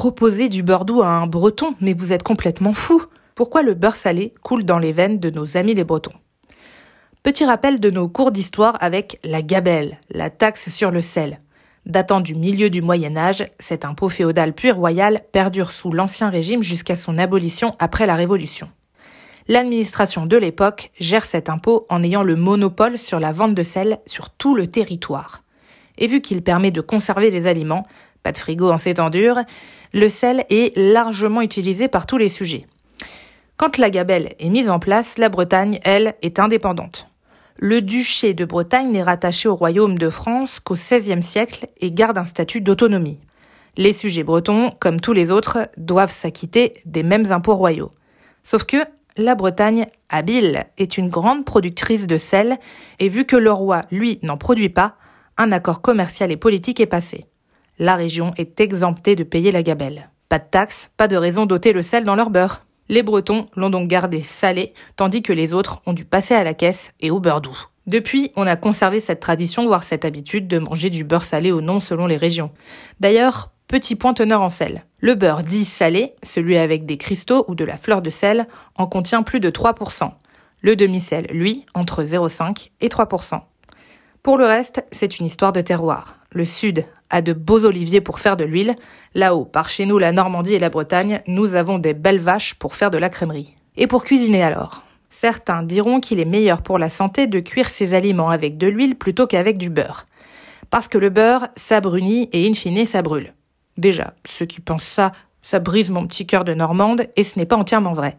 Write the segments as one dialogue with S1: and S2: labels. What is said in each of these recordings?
S1: Proposer du beurre doux à un breton, mais vous êtes complètement fou. Pourquoi le beurre salé coule dans les veines de nos amis les bretons? Petit rappel de nos cours d'histoire avec la gabelle, la taxe sur le sel. Datant du milieu du Moyen Âge, cet impôt féodal puis royal perdure sous l'Ancien Régime jusqu'à son abolition après la Révolution. L'administration de l'époque gère cet impôt en ayant le monopole sur la vente de sel sur tout le territoire. Et vu qu'il permet de conserver les aliments, pas de frigo en ces le sel est largement utilisé par tous les sujets. Quand la gabelle est mise en place, la Bretagne, elle, est indépendante. Le duché de Bretagne n'est rattaché au royaume de France qu'au XVIe siècle et garde un statut d'autonomie. Les sujets bretons, comme tous les autres, doivent s'acquitter des mêmes impôts royaux. Sauf que la Bretagne, habile, est une grande productrice de sel, et vu que le roi, lui, n'en produit pas, un accord commercial et politique est passé. La région est exemptée de payer la gabelle. Pas de taxes, pas de raison d'ôter le sel dans leur beurre. Les Bretons l'ont donc gardé salé, tandis que les autres ont dû passer à la caisse et au beurre doux. Depuis, on a conservé cette tradition, voire cette habitude de manger du beurre salé ou non selon les régions. D'ailleurs, petit point teneur en sel. Le beurre dit salé, celui avec des cristaux ou de la fleur de sel, en contient plus de 3%. Le demi-sel, lui, entre 0,5 et 3%. Pour le reste, c'est une histoire de terroir. Le sud a de beaux oliviers pour faire de l'huile. Là-haut, par chez nous, la Normandie et la Bretagne, nous avons des belles vaches pour faire de la crèmerie. Et pour cuisiner alors? Certains diront qu'il est meilleur pour la santé de cuire ses aliments avec de l'huile plutôt qu'avec du beurre. Parce que le beurre, ça brunit et in fine, ça brûle. Déjà, ceux qui pensent ça, ça brise mon petit cœur de Normande et ce n'est pas entièrement vrai.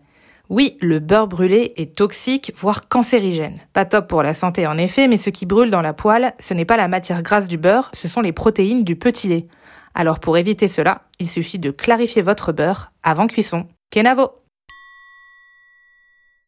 S1: Oui, le beurre brûlé est toxique, voire cancérigène. Pas top pour la santé en effet, mais ce qui brûle dans la poêle, ce n'est pas la matière grasse du beurre, ce sont les protéines du petit lait. Alors pour éviter cela, il suffit de clarifier votre beurre avant cuisson. Kenavo